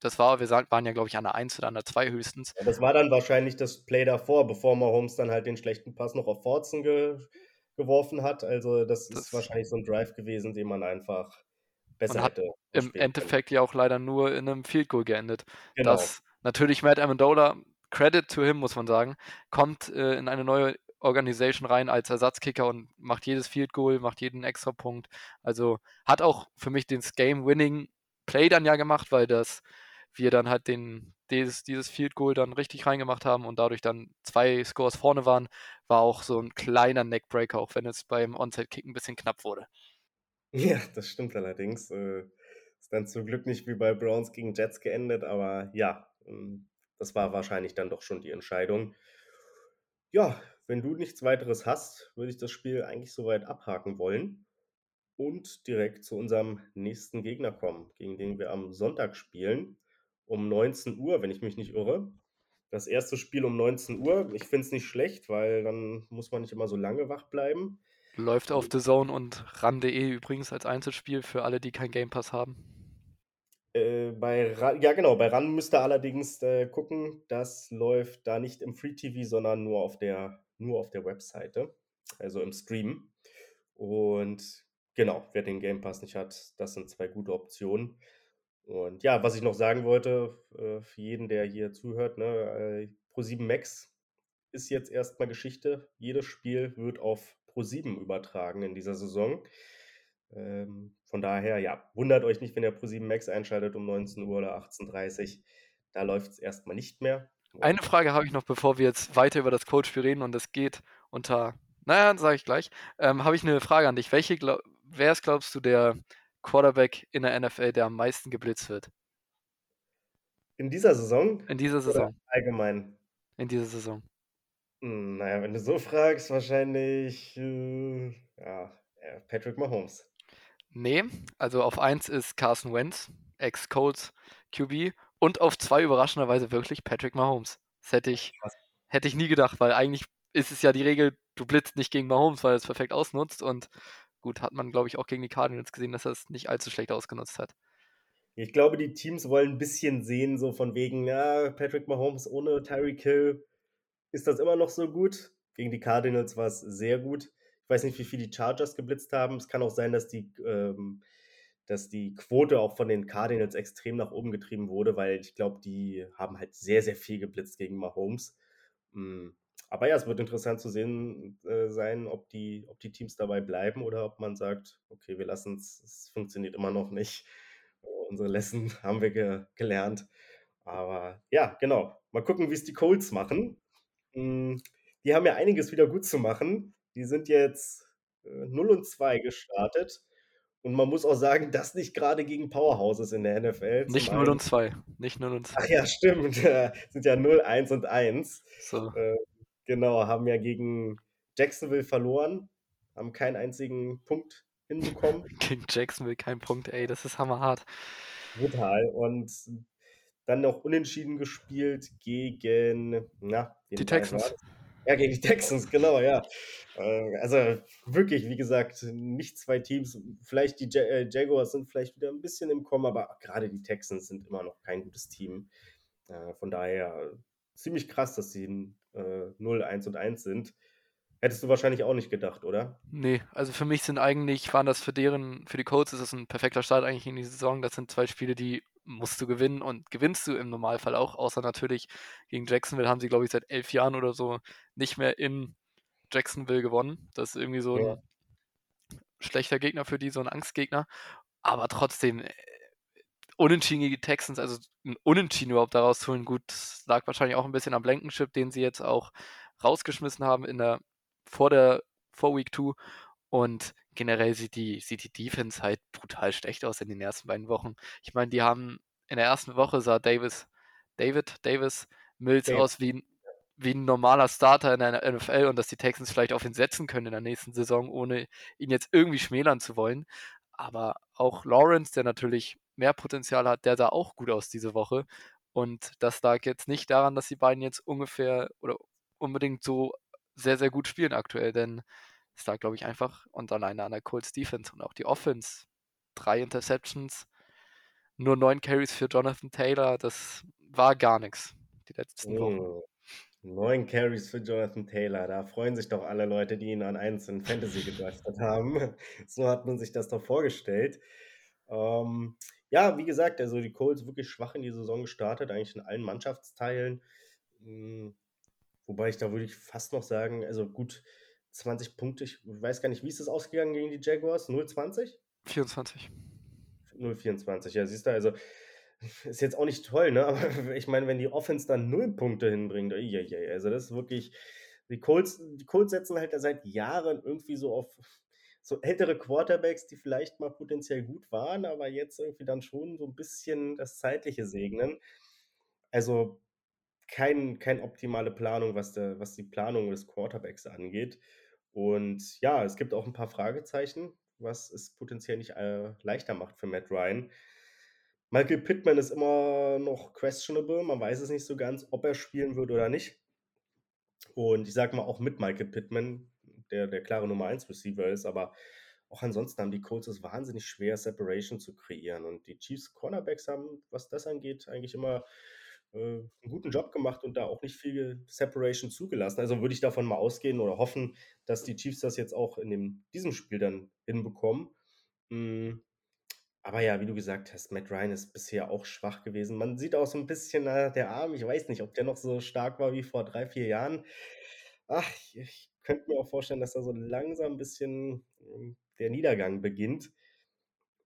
das war, wir waren ja, glaube ich, an der 1 oder an der 2 höchstens. Ja, das war dann wahrscheinlich das Play davor, bevor Mahomes dann halt den schlechten Pass noch auf Forzen ge geworfen hat. Also das, das, ist wahrscheinlich so ein Drive gewesen, den man einfach besser hätte. Im Endeffekt können. ja auch leider nur in einem Field Goal geendet. Genau. Das natürlich Matt Amendola, Credit to him, muss man sagen, kommt äh, in eine neue Organisation rein als Ersatzkicker und macht jedes Field Goal, macht jeden extra Punkt. Also hat auch für mich den Game-Winning Play dann ja gemacht, weil das wir dann halt den, dieses, dieses Field Goal dann richtig reingemacht haben und dadurch dann zwei Scores vorne waren, war auch so ein kleiner Neckbreaker, auch wenn es beim Onside-Kick ein bisschen knapp wurde. Ja, das stimmt allerdings. Äh, ist dann zum Glück nicht wie bei Browns gegen Jets geendet, aber ja, das war wahrscheinlich dann doch schon die Entscheidung. Ja, wenn du nichts weiteres hast, würde ich das Spiel eigentlich soweit abhaken wollen und direkt zu unserem nächsten Gegner kommen, gegen den wir am Sonntag spielen um 19 Uhr, wenn ich mich nicht irre. Das erste Spiel um 19 Uhr. Ich finde es nicht schlecht, weil dann muss man nicht immer so lange wach bleiben. Läuft auf The Zone und ran.de übrigens als Einzelspiel für alle, die kein Game Pass haben. Äh, bei Ran, ja, genau, bei RAN müsst ihr allerdings äh, gucken, das läuft da nicht im Free TV, sondern nur auf der, nur auf der Webseite, also im Stream. Und genau, wer den Game Pass nicht hat, das sind zwei gute Optionen. Und ja, was ich noch sagen wollte, äh, für jeden, der hier zuhört, ne, äh, Pro7 Max ist jetzt erstmal Geschichte. Jedes Spiel wird auf Pro7 übertragen in dieser Saison. Ähm, von daher, ja, wundert euch nicht, wenn ihr Pro7 Max einschaltet um 19 Uhr oder 18.30 Uhr. Da läuft es erstmal nicht mehr. Eine Frage habe ich noch, bevor wir jetzt weiter über das Coachspiel reden und es geht unter, naja, sage ich gleich, ähm, habe ich eine Frage an dich. Welche, wer ist, glaubst du, der Quarterback in der NFL, der am meisten geblitzt wird? In dieser Saison? In dieser Saison. allgemein? In dieser Saison. Hm, naja, wenn du so fragst, wahrscheinlich äh, ja, Patrick Mahomes. Nee, also auf 1 ist Carson Wentz, Ex-Colts QB, und auf 2 überraschenderweise wirklich Patrick Mahomes. Das hätte ich, hätte ich nie gedacht, weil eigentlich ist es ja die Regel, du blitzt nicht gegen Mahomes, weil er es perfekt ausnutzt und Gut, hat man, glaube ich, auch gegen die Cardinals gesehen, dass er es nicht allzu schlecht ausgenutzt hat. Ich glaube, die Teams wollen ein bisschen sehen, so von wegen, ja, Patrick Mahomes ohne Tyreek Hill, ist das immer noch so gut? Gegen die Cardinals war es sehr gut. Ich weiß nicht, wie viel die Chargers geblitzt haben. Es kann auch sein, dass die, ähm, dass die Quote auch von den Cardinals extrem nach oben getrieben wurde, weil ich glaube, die haben halt sehr, sehr viel geblitzt gegen Mahomes. Hm, aber ja, es wird interessant zu sehen äh, sein, ob die, ob die Teams dabei bleiben oder ob man sagt, okay, wir lassen es, es funktioniert immer noch nicht. Unsere Lesson haben wir ge gelernt. Aber ja, genau. Mal gucken, wie es die Colts machen. Hm, die haben ja einiges wieder gut zu machen. Die sind jetzt äh, 0 und 2 gestartet. Und man muss auch sagen, das nicht gerade gegen Powerhouses in der NFL. Nicht 0 und 2. Nicht 0 und 2. Ach ja, stimmt. sind ja 0, 1 und 1. So. Äh, genau, haben ja gegen Jacksonville verloren, haben keinen einzigen Punkt hinbekommen. gegen Jacksonville kein Punkt, ey, das ist hammerhart. Brutal. Und dann noch unentschieden gespielt gegen, na, die Texans. Ja, gegen die Texans, genau, ja. Äh, also wirklich, wie gesagt, nicht zwei Teams. Vielleicht die äh, Jaguars sind vielleicht wieder ein bisschen im Kommen, aber gerade die Texans sind immer noch kein gutes Team. Äh, von daher ziemlich krass, dass sie 0, 1 und 1 sind. Hättest du wahrscheinlich auch nicht gedacht, oder? Nee, also für mich sind eigentlich, waren das für deren, für die Colts ist das ein perfekter Start eigentlich in die Saison. Das sind zwei Spiele, die musst du gewinnen und gewinnst du im Normalfall auch, außer natürlich gegen Jacksonville haben sie, glaube ich, seit elf Jahren oder so nicht mehr in Jacksonville gewonnen. Das ist irgendwie so ja. ein schlechter Gegner für die, so ein Angstgegner. Aber trotzdem, äh, unentschieden gegen die Texans, also ein Unentschieden überhaupt daraus zu holen, gut, lag wahrscheinlich auch ein bisschen am Blankenship, den sie jetzt auch rausgeschmissen haben in der, vor der, vor Week 2 und generell sieht die, sieht die Defense halt brutal schlecht aus in den ersten beiden Wochen. Ich meine, die haben in der ersten Woche sah Davis, David, Davis Mills David. aus wie, wie ein normaler Starter in der NFL und dass die Texans vielleicht auf ihn setzen können in der nächsten Saison, ohne ihn jetzt irgendwie schmälern zu wollen. Aber auch Lawrence, der natürlich mehr Potenzial hat, der sah auch gut aus diese Woche. Und das lag jetzt nicht daran, dass die beiden jetzt ungefähr oder unbedingt so sehr, sehr gut spielen aktuell, denn es lag, glaube ich, einfach und alleine an der Colts Defense und auch die Offense. Drei Interceptions, nur neun Carries für Jonathan Taylor, das war gar nichts die letzten Wochen. Oh, neun Carries für Jonathan Taylor, da freuen sich doch alle Leute, die ihn an einzelnen Fantasy gedraftet haben. so hat man sich das doch vorgestellt. Ähm, ja, wie gesagt, also die Colts wirklich schwach in die Saison gestartet, eigentlich in allen Mannschaftsteilen. Wobei ich da würde ich fast noch sagen, also gut, 20 Punkte. Ich weiß gar nicht, wie ist das ausgegangen gegen die Jaguars? 0,20? 24. 0,24. Ja, siehst du, also ist jetzt auch nicht toll, ne? Aber ich meine, wenn die Offense dann 0 Punkte hinbringt, ja, also das ist wirklich. Die Colts, die Colts setzen halt seit Jahren irgendwie so auf so ältere Quarterbacks, die vielleicht mal potenziell gut waren, aber jetzt irgendwie dann schon so ein bisschen das Zeitliche segnen. Also kein, keine optimale Planung, was, der, was die Planung des Quarterbacks angeht. Und ja, es gibt auch ein paar Fragezeichen, was es potenziell nicht äh, leichter macht für Matt Ryan. Michael Pittman ist immer noch questionable. Man weiß es nicht so ganz, ob er spielen wird oder nicht. Und ich sage mal auch mit Michael Pittman, der der klare Nummer 1 Receiver ist, aber auch ansonsten haben die Colts es wahnsinnig schwer, Separation zu kreieren. Und die Chiefs Cornerbacks haben, was das angeht, eigentlich immer einen guten Job gemacht und da auch nicht viel Separation zugelassen. Also würde ich davon mal ausgehen oder hoffen, dass die Chiefs das jetzt auch in dem, diesem Spiel dann hinbekommen. Mm, aber ja, wie du gesagt hast, Matt Ryan ist bisher auch schwach gewesen. Man sieht auch so ein bisschen äh, der Arm, ich weiß nicht, ob der noch so stark war wie vor drei, vier Jahren. Ach, ich könnte mir auch vorstellen, dass da so langsam ein bisschen ähm, der Niedergang beginnt.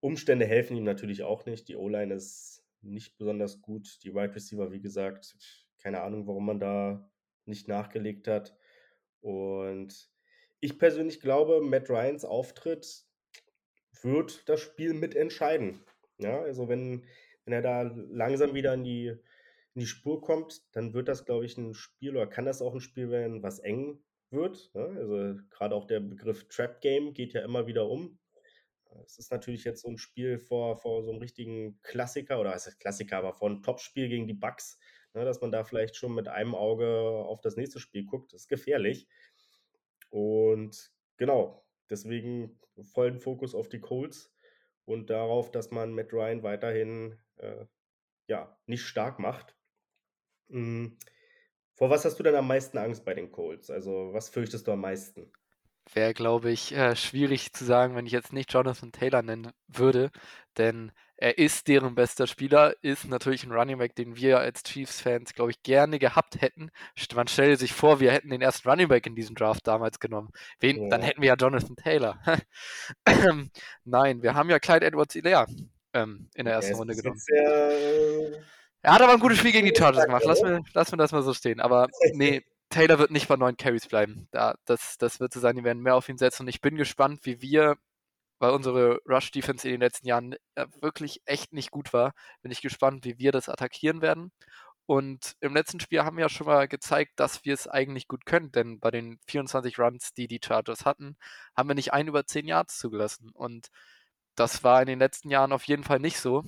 Umstände helfen ihm natürlich auch nicht. Die O-Line ist nicht besonders gut. Die Wide Receiver, wie gesagt, keine Ahnung, warum man da nicht nachgelegt hat. Und ich persönlich glaube, Matt Ryans Auftritt wird das Spiel mitentscheiden. Ja, also wenn, wenn er da langsam wieder in die, in die Spur kommt, dann wird das, glaube ich, ein Spiel oder kann das auch ein Spiel werden, was eng wird. Ja, also gerade auch der Begriff Trap Game geht ja immer wieder um. Es ist natürlich jetzt so ein Spiel vor, vor so einem richtigen Klassiker, oder ist Klassiker, aber vor einem Topspiel gegen die Bucks, ne, dass man da vielleicht schon mit einem Auge auf das nächste Spiel guckt. Das ist gefährlich. Und genau, deswegen vollen Fokus auf die Colts und darauf, dass man Matt Ryan weiterhin äh, ja, nicht stark macht. Mhm. Vor was hast du denn am meisten Angst bei den Colts? Also, was fürchtest du am meisten? Wäre, glaube ich, äh, schwierig zu sagen, wenn ich jetzt nicht Jonathan Taylor nennen würde, denn er ist deren bester Spieler, ist natürlich ein Running Back, den wir als Chiefs-Fans, glaube ich, gerne gehabt hätten. Man stelle sich vor, wir hätten den ersten Running Back in diesem Draft damals genommen. Wen, ja. Dann hätten wir ja Jonathan Taylor. Nein, wir haben ja Clyde Edwards-Hilaire ähm, in der ersten ja, Runde genommen. Ja, äh, er hat aber ein gutes Spiel gegen die Chargers gemacht. Lass mir, lass mir das mal so stehen. Aber nee, Taylor wird nicht bei neun Carries bleiben. Da, das, das wird so sein, die werden mehr auf ihn setzen. Und ich bin gespannt, wie wir, weil unsere Rush-Defense in den letzten Jahren äh, wirklich echt nicht gut war, bin ich gespannt, wie wir das attackieren werden. Und im letzten Spiel haben wir ja schon mal gezeigt, dass wir es eigentlich gut können, denn bei den 24 Runs, die die Chargers hatten, haben wir nicht einen über 10 Yards zugelassen. Und das war in den letzten Jahren auf jeden Fall nicht so.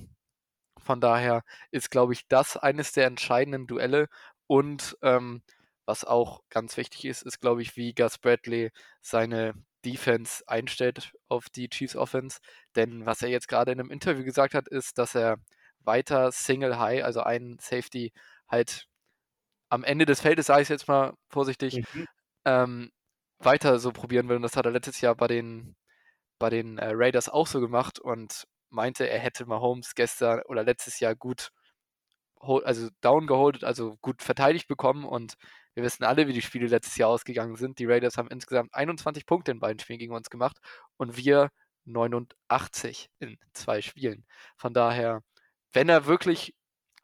Von daher ist, glaube ich, das eines der entscheidenden Duelle. Und ähm, was auch ganz wichtig ist, ist, glaube ich, wie Gus Bradley seine Defense einstellt auf die Chiefs Offense. Denn was er jetzt gerade in einem Interview gesagt hat, ist, dass er weiter Single High, also einen Safety, halt am Ende des Feldes, sage ich jetzt mal vorsichtig, mhm. ähm, weiter so probieren will. Und das hat er letztes Jahr bei den, bei den äh, Raiders auch so gemacht und meinte, er hätte Mahomes gestern oder letztes Jahr gut also down geholdet, also gut verteidigt bekommen und wir wissen alle, wie die Spiele letztes Jahr ausgegangen sind. Die Raiders haben insgesamt 21 Punkte in beiden Spielen gegen uns gemacht und wir 89 in zwei Spielen. Von daher, wenn er wirklich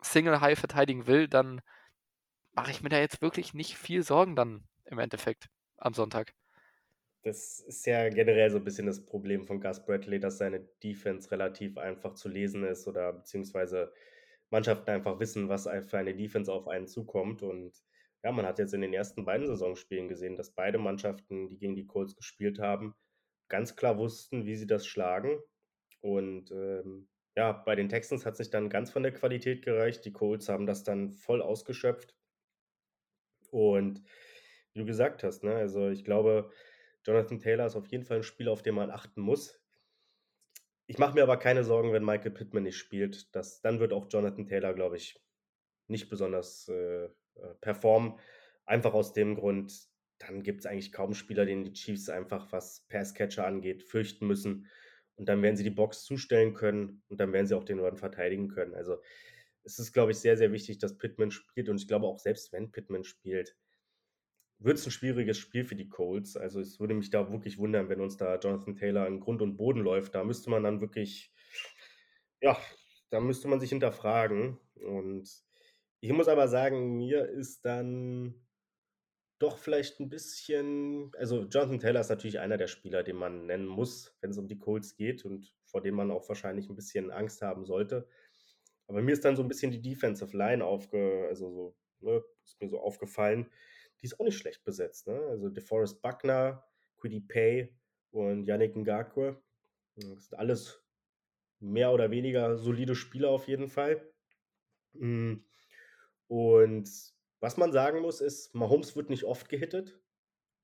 Single High verteidigen will, dann mache ich mir da jetzt wirklich nicht viel Sorgen dann im Endeffekt am Sonntag. Das ist ja generell so ein bisschen das Problem von Gus Bradley, dass seine Defense relativ einfach zu lesen ist oder beziehungsweise Mannschaften einfach wissen, was für eine Defense auf einen zukommt. Und ja, man hat jetzt in den ersten beiden Saisonspielen gesehen, dass beide Mannschaften, die gegen die Colts gespielt haben, ganz klar wussten, wie sie das schlagen. Und ähm, ja, bei den Texans hat sich dann ganz von der Qualität gereicht. Die Colts haben das dann voll ausgeschöpft. Und wie du gesagt hast, ne, also ich glaube, Jonathan Taylor ist auf jeden Fall ein Spieler, auf den man achten muss. Ich mache mir aber keine Sorgen, wenn Michael Pittman nicht spielt. Das, dann wird auch Jonathan Taylor, glaube ich, nicht besonders äh, äh, performen. Einfach aus dem Grund, dann gibt es eigentlich kaum Spieler, denen die Chiefs einfach, was Passcatcher angeht, fürchten müssen. Und dann werden sie die Box zustellen können und dann werden sie auch den Run verteidigen können. Also es ist, glaube ich, sehr, sehr wichtig, dass Pittman spielt. Und ich glaube auch, selbst wenn Pittman spielt, wird es ein schwieriges Spiel für die Colts. Also es würde mich da wirklich wundern, wenn uns da Jonathan Taylor in Grund und Boden läuft. Da müsste man dann wirklich, ja, da müsste man sich hinterfragen. Und ich muss aber sagen, mir ist dann doch vielleicht ein bisschen, also Jonathan Taylor ist natürlich einer der Spieler, den man nennen muss, wenn es um die Colts geht und vor dem man auch wahrscheinlich ein bisschen Angst haben sollte. Aber mir ist dann so ein bisschen die Defensive Line aufge, also so, ne, ist mir so aufgefallen die ist auch nicht schlecht besetzt. Ne? Also DeForest Buckner, Quiddy Pay und Yannick Ngakwe. Das sind alles mehr oder weniger solide Spieler auf jeden Fall. Und was man sagen muss, ist, Mahomes wird nicht oft gehittet,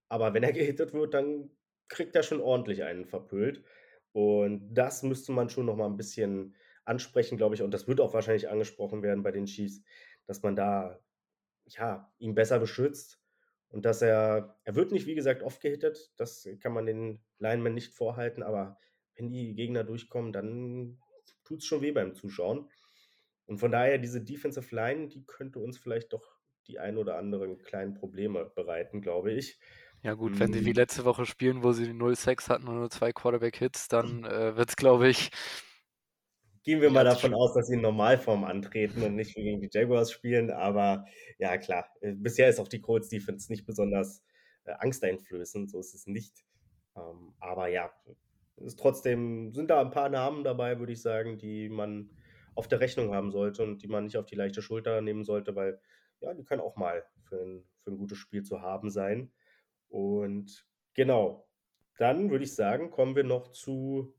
aber wenn er gehittet wird, dann kriegt er schon ordentlich einen verpölt. Und das müsste man schon noch mal ein bisschen ansprechen, glaube ich. Und das wird auch wahrscheinlich angesprochen werden bei den Chiefs, dass man da ja, ihn besser beschützt und dass er, er wird nicht, wie gesagt, oft gehittet, das kann man den Linemen nicht vorhalten, aber wenn die Gegner durchkommen, dann tut es schon weh beim Zuschauen. Und von daher, diese Defensive Line, die könnte uns vielleicht doch die ein oder anderen kleinen Probleme bereiten, glaube ich. Ja gut, wenn sie wie hm. letzte Woche spielen, wo sie 0-6 hatten und nur zwei Quarterback-Hits, dann äh, wird es, glaube ich, Gehen wir mal davon aus, dass sie in Normalform antreten und nicht gegen die Jaguars spielen. Aber ja, klar, äh, bisher ist auch die Colts Defense nicht besonders äh, angsteinflößend. So ist es nicht. Ähm, aber ja, ist trotzdem sind da ein paar Namen dabei, würde ich sagen, die man auf der Rechnung haben sollte und die man nicht auf die leichte Schulter nehmen sollte, weil ja, die können auch mal für ein, für ein gutes Spiel zu haben sein. Und genau, dann würde ich sagen, kommen wir noch zu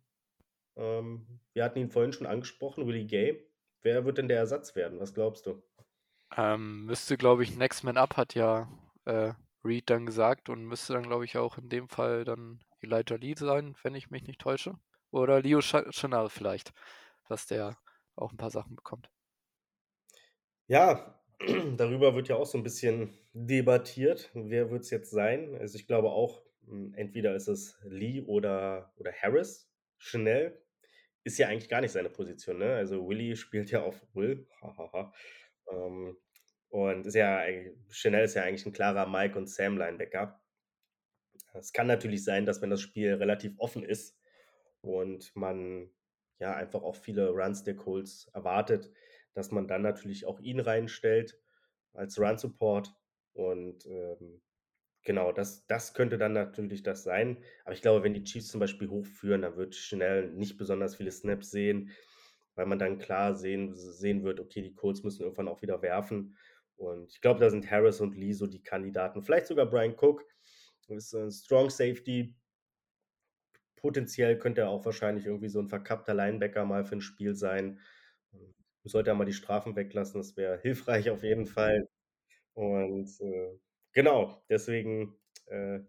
ähm, wir hatten ihn vorhin schon angesprochen, Willie Gay. Wer wird denn der Ersatz werden? Was glaubst du? Ähm, müsste, glaube ich, Next Man Up hat ja äh, Reed dann gesagt und müsste dann, glaube ich, auch in dem Fall dann Elijah Lee sein, wenn ich mich nicht täusche. Oder Leo Chanel vielleicht, dass der auch ein paar Sachen bekommt. Ja, darüber wird ja auch so ein bisschen debattiert. Wer wird es jetzt sein? Also ich glaube auch, hm, entweder ist es Lee oder, oder Harris. Chanel ist ja eigentlich gar nicht seine Position, ne? Also Willy spielt ja auf Will. ähm, und ist ja, Chanel ist ja eigentlich ein klarer Mike und Sam Linebacker. Es kann natürlich sein, dass wenn das Spiel relativ offen ist und man ja einfach auch viele Runs der Colts erwartet, dass man dann natürlich auch ihn reinstellt als Run Support und ähm, genau, das, das könnte dann natürlich das sein. Aber ich glaube, wenn die Chiefs zum Beispiel hochführen, dann wird schnell nicht besonders viele Snaps sehen, weil man dann klar sehen, sehen wird, okay, die Colts müssen irgendwann auch wieder werfen. Und ich glaube, da sind Harris und Lee so die Kandidaten. Vielleicht sogar Brian Cook. Ist ein Strong Safety. Potenziell könnte er auch wahrscheinlich irgendwie so ein verkappter Linebacker mal für ein Spiel sein. Sollte er mal die Strafen weglassen, das wäre hilfreich auf jeden Fall. Und äh, genau, deswegen äh,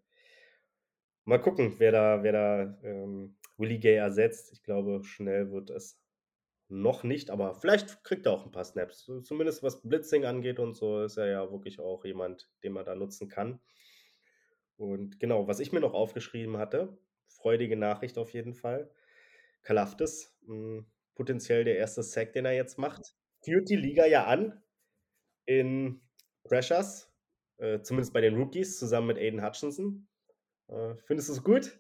mal gucken, wer da, wer da ähm, Willie Gay ersetzt. Ich glaube, schnell wird es noch nicht, aber vielleicht kriegt er auch ein paar Snaps. Zumindest was Blitzing angeht und so ist er ja wirklich auch jemand, den man da nutzen kann. Und genau, was ich mir noch aufgeschrieben hatte, freudige Nachricht auf jeden Fall. Kalaftis, hm, potenziell der erste Sack, den er jetzt macht, führt die Liga ja an in Pressures, äh, zumindest bei den Rookies, zusammen mit Aiden Hutchinson. Äh, findest du es gut?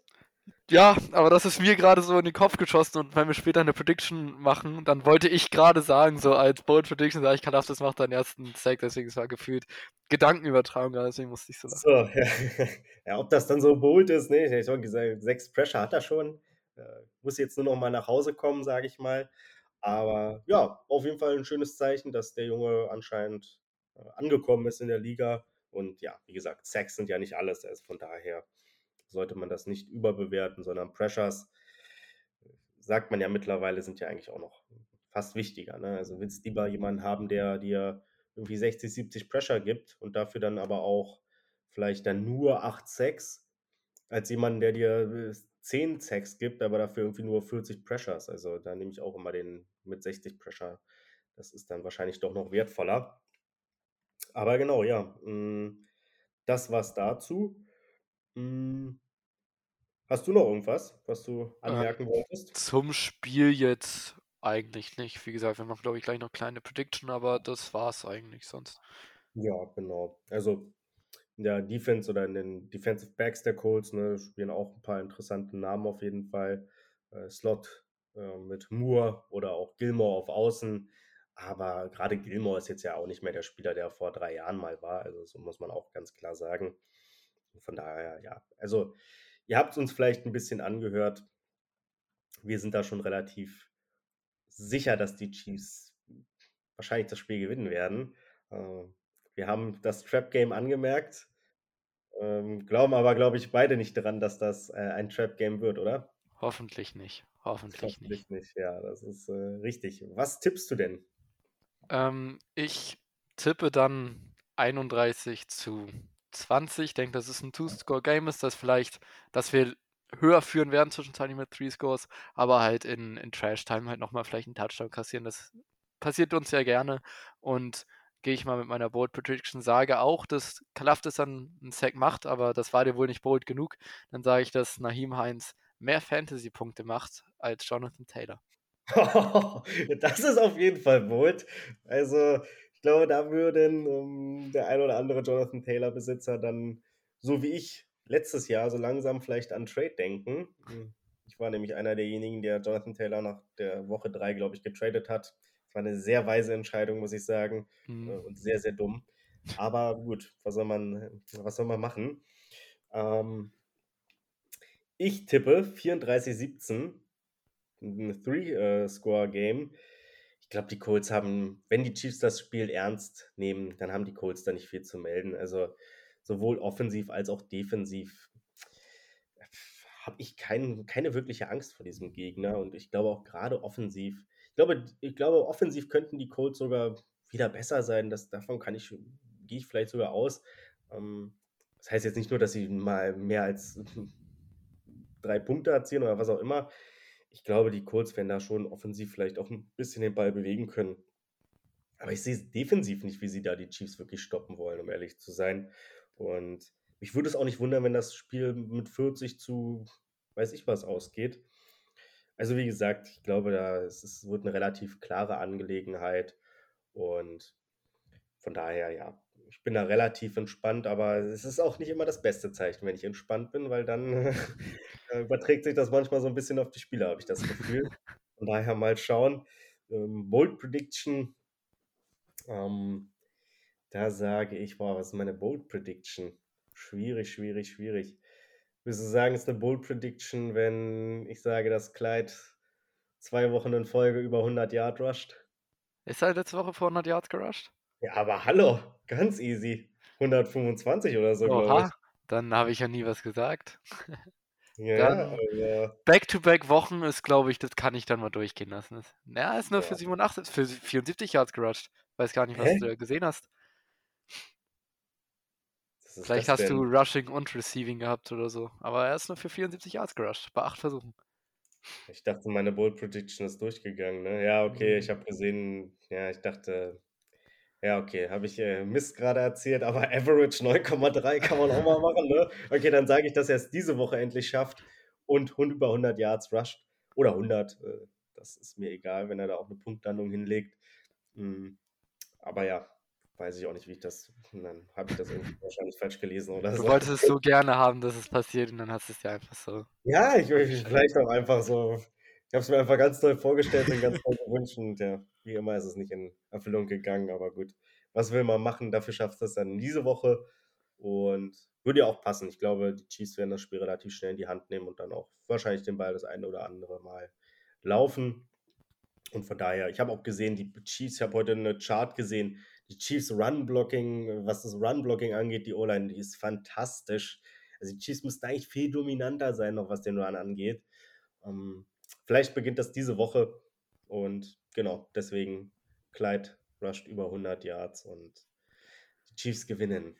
Ja, aber das ist mir gerade so in den Kopf geschossen und wenn wir später eine Prediction machen, dann wollte ich gerade sagen, so als Bold Prediction, sage ich, kann das macht deinen ersten Sack, deswegen es war gefühlt Gedankenübertragung, deswegen musste ich so lachen. So, ja. ja. ob das dann so bold ist, ne? Ich habe gesagt, sechs Pressure hat er schon. Äh, muss jetzt nur noch mal nach Hause kommen, sage ich mal. Aber ja, auf jeden Fall ein schönes Zeichen, dass der Junge anscheinend äh, angekommen ist in der Liga. Und ja, wie gesagt, Sacks sind ja nicht alles. Also von daher sollte man das nicht überbewerten, sondern Pressures, sagt man ja mittlerweile, sind ja eigentlich auch noch fast wichtiger. Ne? Also willst du lieber jemanden haben, der dir irgendwie 60, 70 Pressure gibt und dafür dann aber auch vielleicht dann nur 8 Sacks, als jemanden, der dir 10 Sacks gibt, aber dafür irgendwie nur 40 Pressures. Also da nehme ich auch immer den mit 60 Pressure. Das ist dann wahrscheinlich doch noch wertvoller. Aber genau, ja, mm, das war's dazu. Hm. Hast du noch irgendwas, was du Äh, anmerken wolltest? zum Spiel jetzt eigentlich nicht. Wie gesagt, wir machen, glaube ich, gleich noch kleine Prediction, aber das war's eigentlich sonst. Ja, genau. Also in der Defense oder in den Defensive Backs der Colts ne, spielen auch ein paar interessante Namen auf jeden Fall. Äh, Slot äh, mit Moore oder auch Gilmore auf Außen. Aber gerade Gilmore ist jetzt ja auch nicht mehr der Spieler, der vor drei Jahren mal war. Also so muss man auch ganz klar sagen. Von daher, ja. Also, ihr habt uns vielleicht ein bisschen angehört. Wir sind da schon relativ sicher, dass die Chiefs wahrscheinlich das Spiel gewinnen werden. Äh, wir haben das Trap-Game angemerkt, ähm, glauben aber, glaube ich, beide nicht daran, dass das äh, ein Trap-Game wird, oder? Hoffentlich nicht. Hoffentlich, Hoffentlich nicht. nicht. Ja, das ist äh, richtig. Was tippst du denn? Ähm, ich tippe dann 31 zu 20. Ich denke, dass es ein Two-Score-Game ist, dass vielleicht, dass wir höher führen werden zwischenzeitlich mit Three Scores, aber halt in, in Trash-Time halt nochmal vielleicht einen Touchdown kassieren. Das passiert uns ja gerne. Und gehe ich mal mit meiner Bold Prediction, sage auch, dass Kalafdis dann einen Sack macht, aber das war dir wohl nicht bold genug. Dann sage ich, dass Nahim Heinz mehr Fantasy-Punkte macht als Jonathan Taylor. das ist auf jeden Fall bold. Also, ich glaube, da würden ähm, der ein oder andere Jonathan Taylor-Besitzer dann, so wie ich, letztes Jahr so langsam vielleicht an Trade denken. Hm, ich war nämlich einer derjenigen, der Jonathan Taylor nach der Woche 3, glaube ich, getradet hat. Das war eine sehr weise Entscheidung, muss ich sagen. Mhm. Und sehr, sehr dumm. Aber gut, was soll man, was soll man machen? Ähm, ich tippe 34-17, ein Three-Score-Game. Ich glaube, die Colts haben, wenn die Chiefs das Spiel ernst nehmen, dann haben die Colts da nicht viel zu melden. Also sowohl offensiv als auch defensiv habe ich kein, keine wirkliche Angst vor diesem Gegner. Und ich glaube auch gerade offensiv, ich glaube, ich glaube, offensiv könnten die Colts sogar wieder besser sein. Das, davon kann ich, gehe ich vielleicht sogar aus. Ähm, das heißt jetzt nicht nur, dass sie mal mehr als drei Punkte erzielen oder was auch immer ich glaube, die Colts werden da schon offensiv vielleicht auch ein bisschen den Ball bewegen können. Aber ich sehe es defensiv nicht, wie sie da die Chiefs wirklich stoppen wollen, um ehrlich zu sein. Und mich würde es auch nicht wundern, wenn das Spiel mit 40 zu weiß ich was ausgeht. Also wie gesagt, ich glaube, da es ist wird 'ne relativ klare Angelegenheit und von daher, ja, ich bin da relativ entspannt, aber es ist auch nicht immer das beste Zeichen, wenn ich entspannt bin, weil dann, äh, überträgt sich das manchmal so 'n bisschen auf die Spieler, habe ich das Gefühl. Von daher mal schauen. Ähm, Bold Prediction ähm, da sage ich boah, was ist meine Bold Prediction? Schwierig, schwierig, schwierig. Würdest du sagen, ist 'ne Bold Prediction, wenn ich sage, dass Clyde 2 Wochen in Folge über 100 Yard rusht? Ist er letzte Woche für 100 Yards gerusht? Ja, aber hallo, ganz easy. 125 oder so, glaube ich. Dann habe ich ja nie was gesagt. Ja, ja, Back-to-back-Wochen ist, glaube ich das kann ich dann mal durchgehen lassen. Na, ist nur für Ja. 87 für 74 Yards gerusht. Weiß gar nicht, was Hä? du da gesehen hast. Vielleicht hast du denn? Rushing und Receiving gehabt oder so, aber er ist nur für 74 Yards gerusht bei 8 Versuchen. Ich dachte, meine Bold Prediction ist durchgegangen, ne? Ja, okay, ich Mhm. habe gesehen ja, ich dachte ja, okay, habe ich, äh, Mist grade erzählt, aber Average 9,3 kann man auch mal machen, ne? Okay, dann sage ich, dass er's diese Woche endlich schafft und über 100 Yards rusht oder 100, äh, das ist mir egal, wenn er da auch 'ne Punktlandung hinlegt. Hm, aber ja, weiß ich auch nicht, wie ich das und dann habe ich das irgendwie wahrscheinlich falsch gelesen oder Du so. wolltest es so gerne haben, dass es passiert und dann hast du's dir einfach so Ja, ich vielleicht auch einfach so ich habe es mir einfach ganz toll vorgestellt, mir ganz toll gewünscht und ja, wie immer ist es nicht in Erfüllung gegangen, aber gut. Was will man machen? Dafür schaffst du's dann diese Woche und würde ja auch passen. Ich glaube, die Chiefs werden das Spiel relativ schnell in die Hand nehmen und dann auch wahrscheinlich den Ball das eine oder andere Mal laufen. Und von daher ich habe auch gesehen, die Chiefs ich habe heute 'ne Chart gesehen, die Chiefs Run Blocking was das Run Blocking angeht, die O-Line, die ist fantastisch. Also, die Chiefs müssten eigentlich viel dominanter sein noch, was den Run angeht. Ähm, vielleicht beginnt das diese Woche und genau, deswegen Clyde rusht über 100 Yards und die Chiefs gewinnen.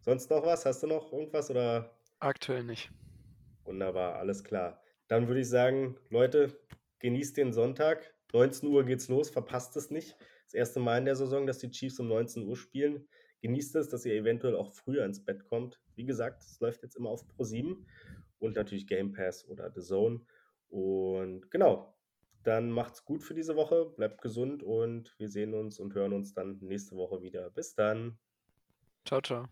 Sonst noch was? Hast du noch irgendwas oder Aktuell nicht. Wunderbar, alles klar. Dann würde ich sagen, Leute, genießt den Sonntag. 19:00 geht's los, verpasst es nicht. Das 1. Mal in der Saison, dass die Chiefs um 19:00 spielen. Genießt es, dass ihr eventuell auch früher ins Bett kommt. Wie gesagt, es läuft jetzt immer auf ProSieben und natürlich Game Pass oder DAZN. Und genau, dann macht's gut für diese Woche, bleibt gesund und wir sehen uns und hören uns dann nächste Woche wieder. Bis dann. Tschau, tschau.